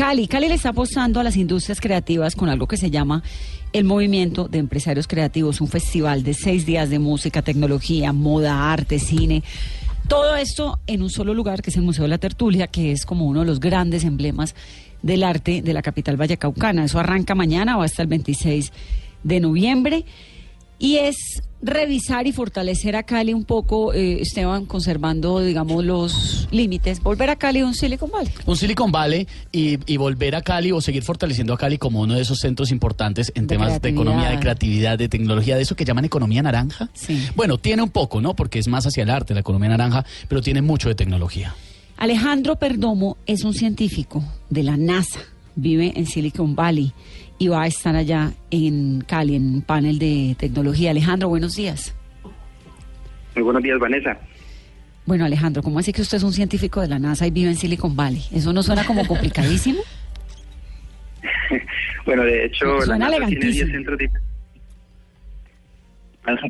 Cali. Cali le está apostando a las industrias creativas con algo que se llama el Movimiento de Empresarios Creativos, un festival de seis días de música, tecnología, moda, arte, cine. Todo esto en un solo lugar, que es el Museo de la Tertulia, que es como uno de los grandes emblemas del arte de la capital vallecaucana. Eso arranca mañana, va hasta el 26 de noviembre. Y es revisar y fortalecer a Cali un poco, eh, Esteban, conservando, digamos, los límites. Volver a Cali un Silicon Valley. Un Silicon Valley y, volver a Cali o seguir fortaleciendo a Cali como uno de esos centros importantes en temas de economía, de creatividad, de tecnología, de eso que llaman economía naranja. Sí. Bueno, tiene un poco, ¿no? Porque es más hacia el arte, la economía naranja, pero tiene mucho de tecnología. Alejandro Perdomo es un científico de la NASA, vive en Silicon Valley y va a estar allá en Cali, en un panel de tecnología. Alejandro, buenos días. Muy buenos días, Vanessa. Bueno, Alejandro, ¿cómo así que usted es un científico de la NASA y vive en Silicon Valley? ¿Eso no suena como complicadísimo? bueno, de hecho, la NASA tiene 10 centros de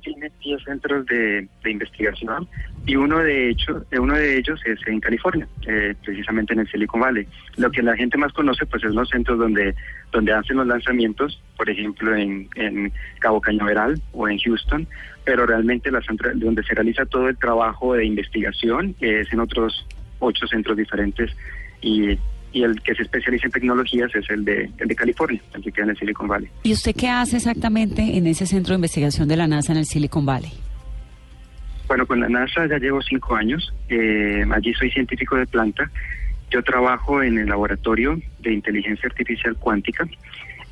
tiene 10 centros de, investigación y uno de hecho uno de ellos es en California, eh, precisamente en el Silicon Valley. Lo que la gente más conoce pues es los centros donde donde hacen los lanzamientos, por ejemplo en, en Cabo Cañaveral o en Houston, pero realmente la donde se realiza todo el trabajo de investigación es en otros ocho centros diferentes y y el que se especializa en tecnologías es el de, el de California, el que queda en el Silicon Valley. ¿Y usted qué hace exactamente en ese centro de investigación de la NASA en el Silicon Valley? Bueno, con la NASA ya llevo cinco años. Eh, allí soy científico de planta. Yo trabajo en el laboratorio de inteligencia artificial cuántica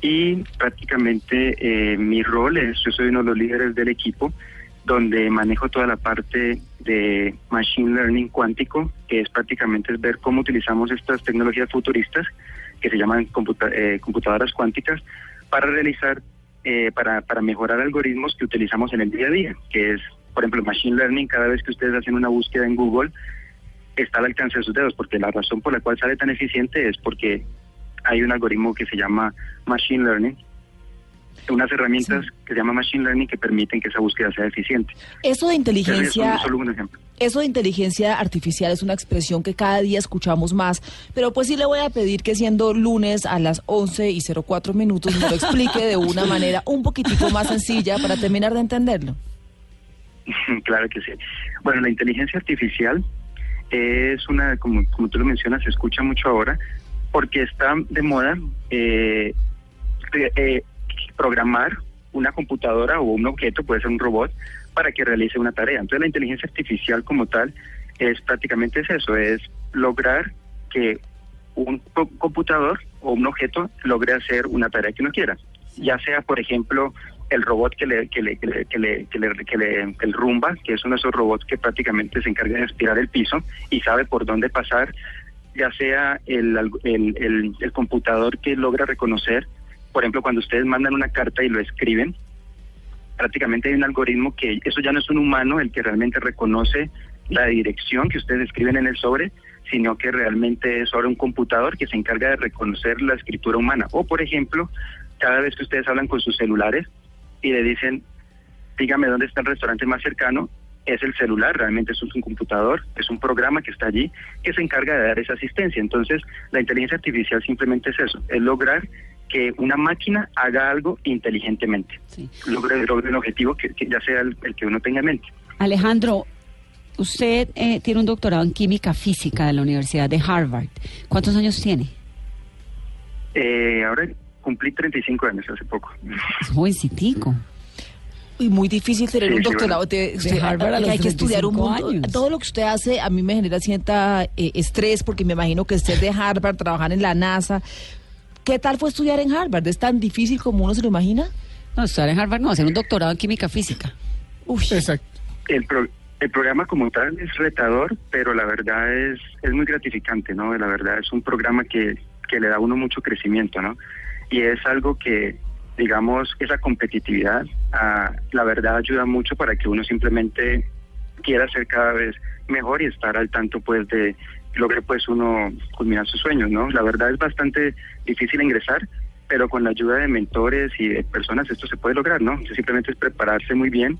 y prácticamente eh, mi rol es, yo soy uno de los líderes del equipo donde manejo toda la parte de machine learning cuántico, que es prácticamente ver cómo utilizamos estas tecnologías futuristas, que se llaman eh, computadoras cuánticas, para realizar, eh, para, para mejorar algoritmos que utilizamos en el día a día, que es, por ejemplo, machine learning, cada vez que ustedes hacen una búsqueda en Google, está al alcance de sus dedos, porque la razón por la cual sale tan eficiente es porque hay un algoritmo que se llama machine learning, unas herramientas que se llama Machine Learning que permiten que esa búsqueda sea eficiente. Eso de inteligencia... Eso de inteligencia artificial es una expresión que cada día escuchamos más, pero pues sí le voy a pedir que siendo lunes a las 11 y 04 minutos me lo explique de una manera un poquitico más sencilla para terminar de entenderlo. Claro que sí. Bueno, la inteligencia artificial es una, como, como tú lo mencionas, se escucha mucho ahora, porque está de moda eh, eh, programar una computadora o un objeto, puede ser un robot, para que realice una tarea. Entonces la inteligencia artificial como tal es prácticamente eso, es lograr que un computador o un objeto logre hacer una tarea que uno quiera. Ya sea, por ejemplo, el robot que le, que le, que le, el rumba, que es uno de esos robots que prácticamente se encarga de aspirar el piso y sabe por dónde pasar, ya sea el, el, el, el computador que logra reconocer por ejemplo, cuando ustedes mandan una carta y lo escriben, prácticamente hay un algoritmo que eso ya no es un humano el que realmente reconoce la dirección que ustedes escriben en el sobre, sino que realmente es ahora un computador que se encarga de reconocer la escritura humana. O, por ejemplo, cada vez que ustedes hablan con sus celulares y le dicen, dígame dónde está el restaurante más cercano, es el celular, realmente es un computador, es un programa que está allí que se encarga de dar esa asistencia. Entonces, la inteligencia artificial simplemente es eso, es lograr que una máquina haga algo inteligentemente, logre, logre, un objetivo que, ya sea el, que uno tenga en mente. Alejandro, usted eh, tiene un doctorado en química física de la Universidad de Harvard. ¿Cuántos años tiene? Eh, ahora cumplí 35 años hace poco. Es jovencitico. Y muy difícil tener un doctorado de, Harvard a los hay que estudiar un mundo. Todo lo que usted hace a mí me genera cierta eh, estrés porque me imagino que usted de Harvard, trabajar en la NASA, ¿Qué tal fue estudiar en Harvard? ¿Es tan difícil como uno se lo imagina? No, estudiar en Harvard no, hacer un doctorado en química física. Uy. Exacto. El, el programa como tal es retador, pero la verdad es, es muy gratificante, ¿no? La verdad es un programa que, que le da a uno mucho crecimiento, ¿no? Y es algo que, digamos, esa competitividad, ah, la verdad ayuda mucho para que uno simplemente quiera ser cada vez mejor y estar al tanto, pues, de logre pues uno culminar sus sueños, ¿no? La verdad es bastante difícil ingresar, pero con la ayuda de mentores y de personas esto se puede lograr, ¿no? simplemente es prepararse muy bien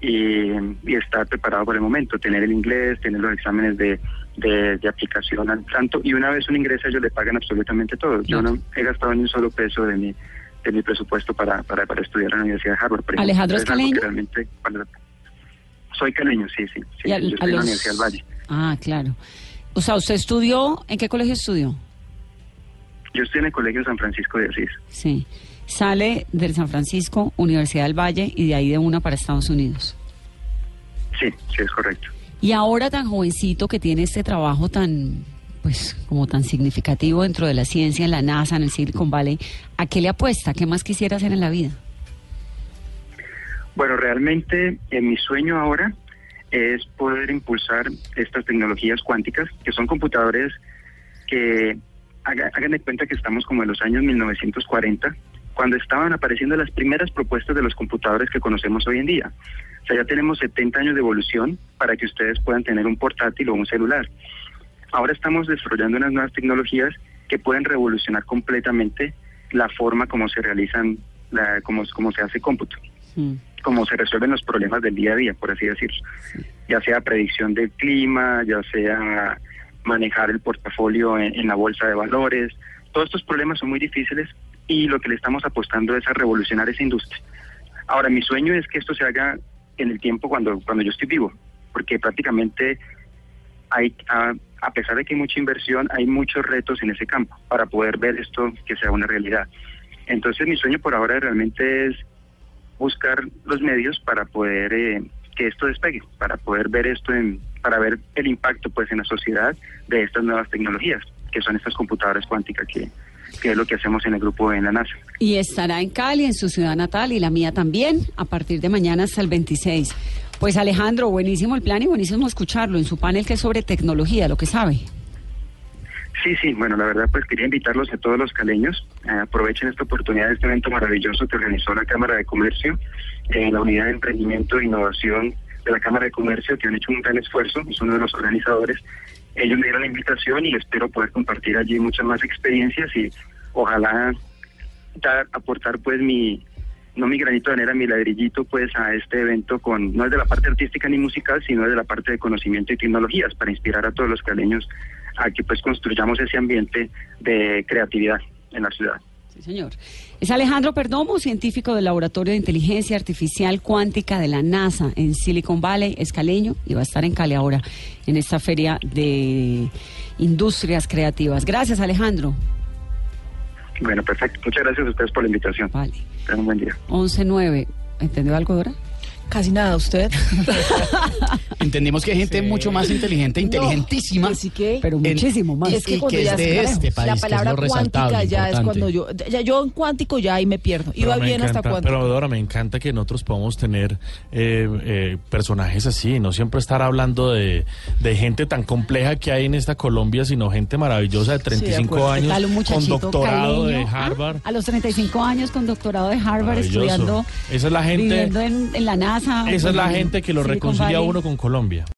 y, estar preparado por el momento, tener el inglés, tener los exámenes de, de, aplicación al tanto y una vez uno ingresa ellos le pagan absolutamente todo. Yo no he gastado ni un solo peso de mi de mi presupuesto para, para, para estudiar en la Universidad de Harvard. Alejandro es caleño. soy caleño, sí, sí. sí yo estoy en la Universidad del Valle. Ah, claro. O sea, ¿usted estudió? ¿En qué colegio estudió? Yo estoy en el Colegio San Francisco de Asís. Sí. Sale del San Francisco, Universidad del Valle y de ahí de una para Estados Unidos. Sí, sí, es correcto. Y ahora tan jovencito que tiene este trabajo tan, pues, como tan significativo dentro de la ciencia, en la NASA, en el Silicon Valley, ¿a qué le apuesta? ¿Qué más quisiera hacer en la vida? Bueno, realmente en mi sueño ahora es poder impulsar estas tecnologías cuánticas, que son computadores que hagan de cuenta que estamos como en los años 1940, cuando estaban apareciendo las primeras propuestas de los computadores que conocemos hoy en día. O sea, ya tenemos 70 años de evolución para que ustedes puedan tener un portátil o un celular. Ahora estamos desarrollando unas nuevas tecnologías que pueden revolucionar completamente la forma como se realizan, la, como, se hace cómputo, mm. Como se resuelven los problemas del día a día, por así decirlo. Ya sea predicción del clima, ya sea manejar el portafolio en, la bolsa de valores. Todos estos problemas son muy difíciles y lo que le estamos apostando es a revolucionar esa industria. Ahora, mi sueño es que esto se haga en el tiempo cuando, cuando yo estoy vivo, porque prácticamente hay, a, a pesar de que hay mucha inversión, hay muchos retos en ese campo para poder ver esto que sea una realidad. Entonces, mi sueño por ahora realmente es buscar los medios para poder eh, que esto despegue, para poder ver esto en, para ver el impacto pues en la sociedad de estas nuevas tecnologías, que son estas computadoras cuánticas que, es lo que hacemos en el grupo en la NASA. Y estará en Cali, en su ciudad natal, y la mía también, a partir de mañana hasta el 26. Pues Alejandro, buenísimo el plan y buenísimo escucharlo en su panel que es sobre tecnología, lo que sabe. Sí, sí, bueno, la verdad pues quería invitarlos a todos los caleños, eh, aprovechen esta oportunidad de este evento maravilloso que organizó la Cámara de Comercio, en la Unidad de Emprendimiento e Innovación de la Cámara de Comercio, que han hecho un gran esfuerzo, es uno de los organizadores. Ellos me dieron la invitación y espero poder compartir allí muchas más experiencias y ojalá dar, aportar pues mi, no mi granito de arena, mi ladrillito pues a este evento con, no es de la parte artística ni musical, sino de la parte de conocimiento y tecnologías para inspirar a todos los caleños a que pues construyamos ese ambiente de creatividad en la ciudad. Sí, señor. Es Alejandro Perdomo, científico del Laboratorio de Inteligencia Artificial Cuántica de la NASA en Silicon Valley, escaleño, y va a estar en Cali ahora en esta feria de industrias creativas. Gracias, Alejandro. Bueno, perfecto. Muchas gracias a ustedes por la invitación. Vale. Tengan un buen día. 11.9. ¿Entendió algo, Dora? Casi nada, ¿usted? Entendimos que hay gente mucho más inteligente, inteligentísima. así que, pero muchísimo más. Es que, es de este país, la palabra cuántica ya es cuando yo, ya yo en cuántico ya ahí me pierdo. Iba bien hasta cuántico. Pero Dora, me encanta que nosotros podamos tener eh, eh, personajes así, no siempre estar hablando de, de, gente tan compleja que hay en esta Colombia, sino gente maravillosa de 35 años con doctorado de ¿ah? Harvard. a los 35 años con doctorado de Harvard estudiando. Esa es la gente. Viviendo en, en la NASA esa es la gente que lo reconcilia uno con Colombia.